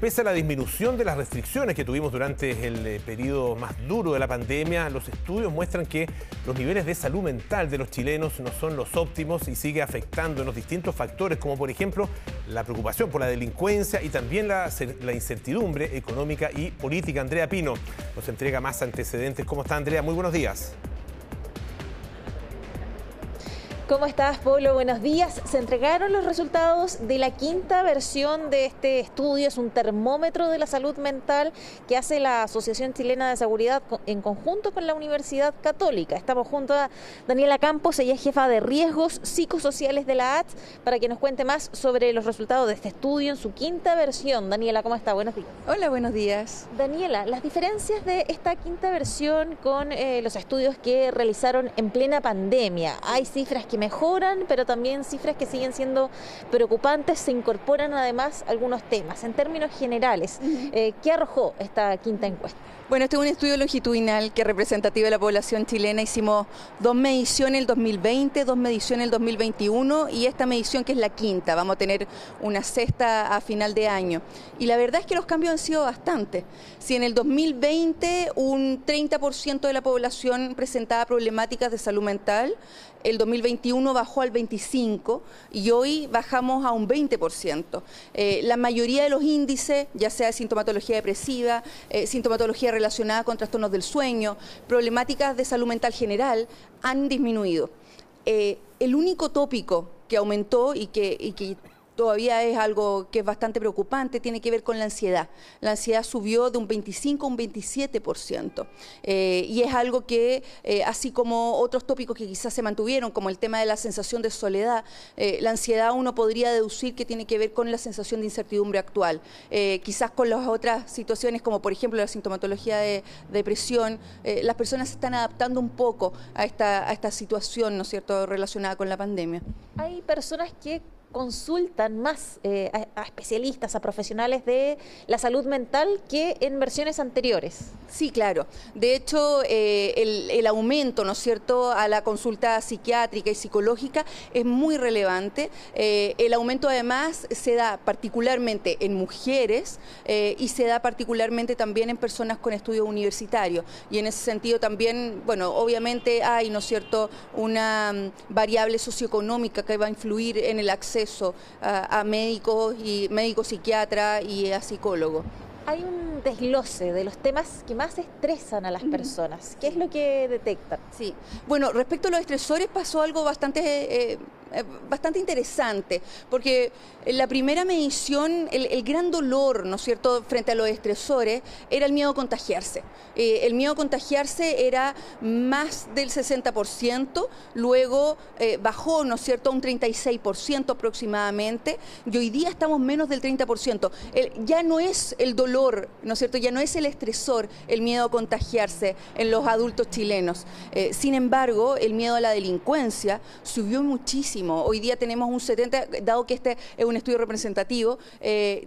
Pese a la disminución de las restricciones que tuvimos durante el eh, periodo más duro de la pandemia, los estudios muestran que los niveles de salud mental de los chilenos no son los óptimos y sigue afectando en los distintos factores, como por ejemplo la preocupación por la delincuencia y también la, la incertidumbre económica y política. Andrea Pino nos entrega más antecedentes. ¿Cómo está Andrea? Muy buenos días. ¿Cómo estás, Polo? Buenos días. Se entregaron los resultados de la quinta versión de este estudio. Es un termómetro de la salud mental que hace la Asociación Chilena de Seguridad en conjunto con la Universidad Católica. Estamos junto a Daniela Campos, ella es jefa de riesgos psicosociales de la ATS, para que nos cuente más sobre los resultados de este estudio en su quinta versión. Daniela, ¿cómo está? Buenos días. Hola, buenos días. Daniela, las diferencias de esta quinta versión con eh, los estudios que realizaron en plena pandemia. Hay cifras que mejoran, pero también cifras que siguen siendo preocupantes. Se incorporan además algunos temas. En términos generales, eh, ¿qué arrojó esta quinta encuesta? Bueno, este es un estudio longitudinal que es representativo de la población chilena. Hicimos dos mediciones el 2020, dos mediciones el 2021 y esta medición que es la quinta. Vamos a tener una sexta a final de año. Y la verdad es que los cambios han sido bastante. Si en el 2020 un 30% de la población presentaba problemáticas de salud mental, el 2021 bajó al 25% y hoy bajamos a un 20%. Eh, la mayoría de los índices, ya sea de sintomatología depresiva, eh, sintomatología relacionada con trastornos del sueño, problemáticas de salud mental general, han disminuido. Eh, el único tópico que aumentó y que, y que todavía es algo que es bastante preocupante, tiene que ver con la ansiedad. La ansiedad subió de un 25 a un 27%. Eh, y es algo que, eh, así como otros tópicos que quizás se mantuvieron, como el tema de la sensación de soledad, eh, la ansiedad uno podría deducir que tiene que ver con la sensación de incertidumbre actual. quizás con las otras situaciones, como por ejemplo la sintomatología de, depresión, las personas se están adaptando un poco a esta, a esta situación, ¿no es cierto?, relacionada con la pandemia. Hay personas que consultan más eh, a, especialistas, a profesionales de la salud mental que en versiones anteriores. Sí, claro. De hecho, eh, el, aumento, ¿no es cierto?, a la consulta psiquiátrica y psicológica es muy relevante. Eh, el aumento además se da particularmente en mujeres y se da particularmente también en personas con estudios universitarios. Y en ese sentido también, bueno, obviamente hay, ¿no es cierto?, una mm, variable socioeconómica que va a influir en el acceso a, médicos y médicos psiquiatras y a psicólogos. Hay un desglose de los temas que más estresan a las personas. ¿Qué es lo que detectan? Sí. Bueno, respecto a los estresores pasó algo bastante eh, bastante interesante, porque la primera medición el, gran dolor, ¿no es cierto?, frente a los estresores era el miedo a contagiarse. Eh, el miedo a contagiarse era más del 60%, luego eh, bajó, ¿no es cierto?, un 36% aproximadamente, y hoy día estamos menos del 30%. ya no es el dolor, ¿no es cierto?, ya no es el estresor, el miedo a contagiarse en los adultos chilenos. sin embargo, el miedo a la delincuencia subió muchísimo Hoy día tenemos un 70, dado que este es un estudio representativo, eh,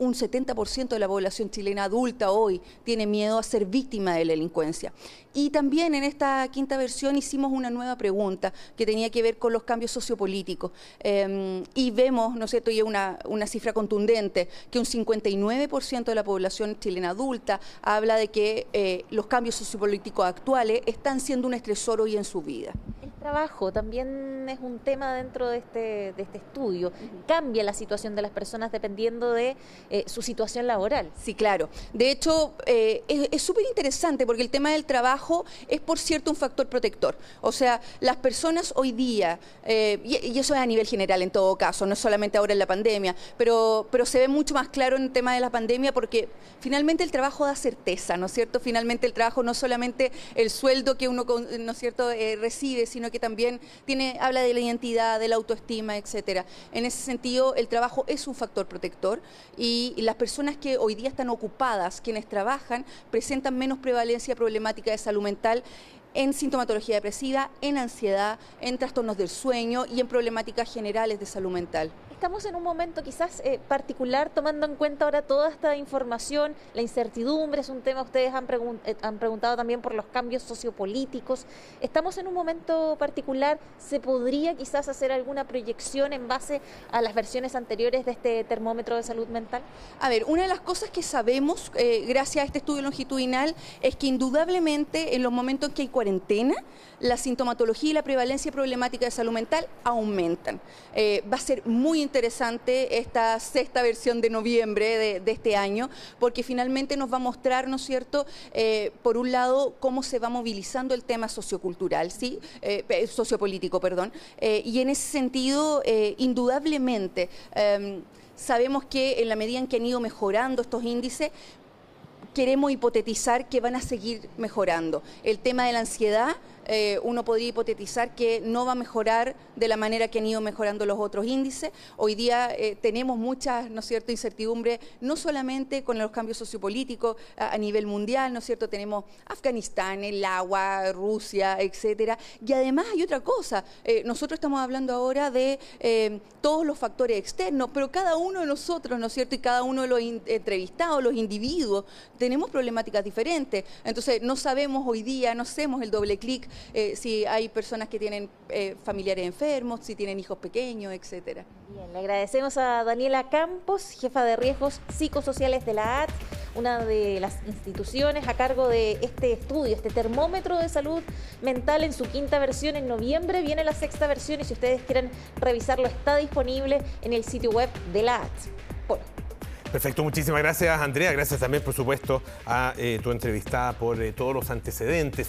un 70% de la población chilena adulta hoy tiene miedo a ser víctima de la delincuencia. Y también en esta quinta versión hicimos una nueva pregunta que tenía que ver con los cambios sociopolíticos. Em, y vemos, ¿no es cierto?, y una, una cifra contundente, que un 59% de la población chilena adulta habla de que eh, los cambios sociopolíticos actuales están siendo un estresor hoy en su vida trabajo también es un tema dentro de este, de este estudio. Cambia la situación de las personas dependiendo de eh, su situación laboral. Sí, claro. De hecho, eh, es súper interesante porque el tema del trabajo es, por cierto, un factor protector. O sea, las personas hoy día, eh, y, eso es a nivel general en todo caso, no solamente ahora en la pandemia, pero, pero se ve mucho más claro en el tema de la pandemia porque finalmente el trabajo da certeza, ¿no es cierto? Finalmente el trabajo no solamente el sueldo que uno, ¿no es cierto?, recibe, sino que también tiene, habla de la identidad, de la autoestima, etcétera. En ese sentido, el trabajo es un factor protector y, las personas que hoy día están ocupadas, quienes trabajan, presentan menos prevalencia problemática de salud mental en sintomatología depresiva, en ansiedad, en trastornos del sueño y en problemáticas generales de salud mental estamos en un momento quizás eh, particular, tomando en cuenta ahora toda esta información, la incertidumbre es un tema, ustedes han, eh, han preguntado también por los cambios sociopolíticos. ¿Estamos en un momento particular? ¿Se podría quizás hacer alguna proyección en base a las versiones anteriores de este termómetro de salud mental? A ver, una de las cosas que sabemos, eh, gracias a este estudio longitudinal, es que indudablemente en los momentos en que hay cuarentena, la sintomatología y la prevalencia problemática de salud mental aumentan. va a ser muy interesante esta sexta versión de noviembre de, este año, porque finalmente nos va a mostrar, ¿no es cierto?, eh, por un lado, cómo se va movilizando el tema sociocultural, ¿sí? Eh, sociopolítico, perdón, eh, y en ese sentido, indudablemente, em, sabemos que en la medida en que han ido mejorando estos índices, queremos hipotetizar que van a seguir mejorando. El tema de la ansiedad eh, uno podría hipotetizar que no va a mejorar de la manera que han ido mejorando los otros índices. Hoy día eh, tenemos mucha, ¿no es cierto?, incertidumbre, no solamente con los cambios sociopolíticos a, nivel mundial, ¿no es cierto?, tenemos Afganistán, el agua, Rusia, etcétera. Y además hay otra cosa, eh, nosotros estamos hablando ahora de todos los factores externos, pero cada uno de nosotros, ¿no es cierto?, y cada uno de los entrevistados, los individuos, tenemos problemáticas diferentes. Entonces, no sabemos hoy día, no hacemos el doble clic eh, si hay personas que tienen eh, familiares enfermos, si tienen hijos pequeños, etcétera. Bien, le agradecemos a Daniela Campos, jefa de riesgos psicosociales de la AT, una de las instituciones a cargo de este estudio, este termómetro de salud mental en su quinta versión. En noviembre viene la sexta versión y si ustedes quieren revisarlo está disponible en el sitio web de la AT. Perfecto, muchísimas gracias Andrea, gracias también por supuesto a eh, tu entrevistada por todos los antecedentes.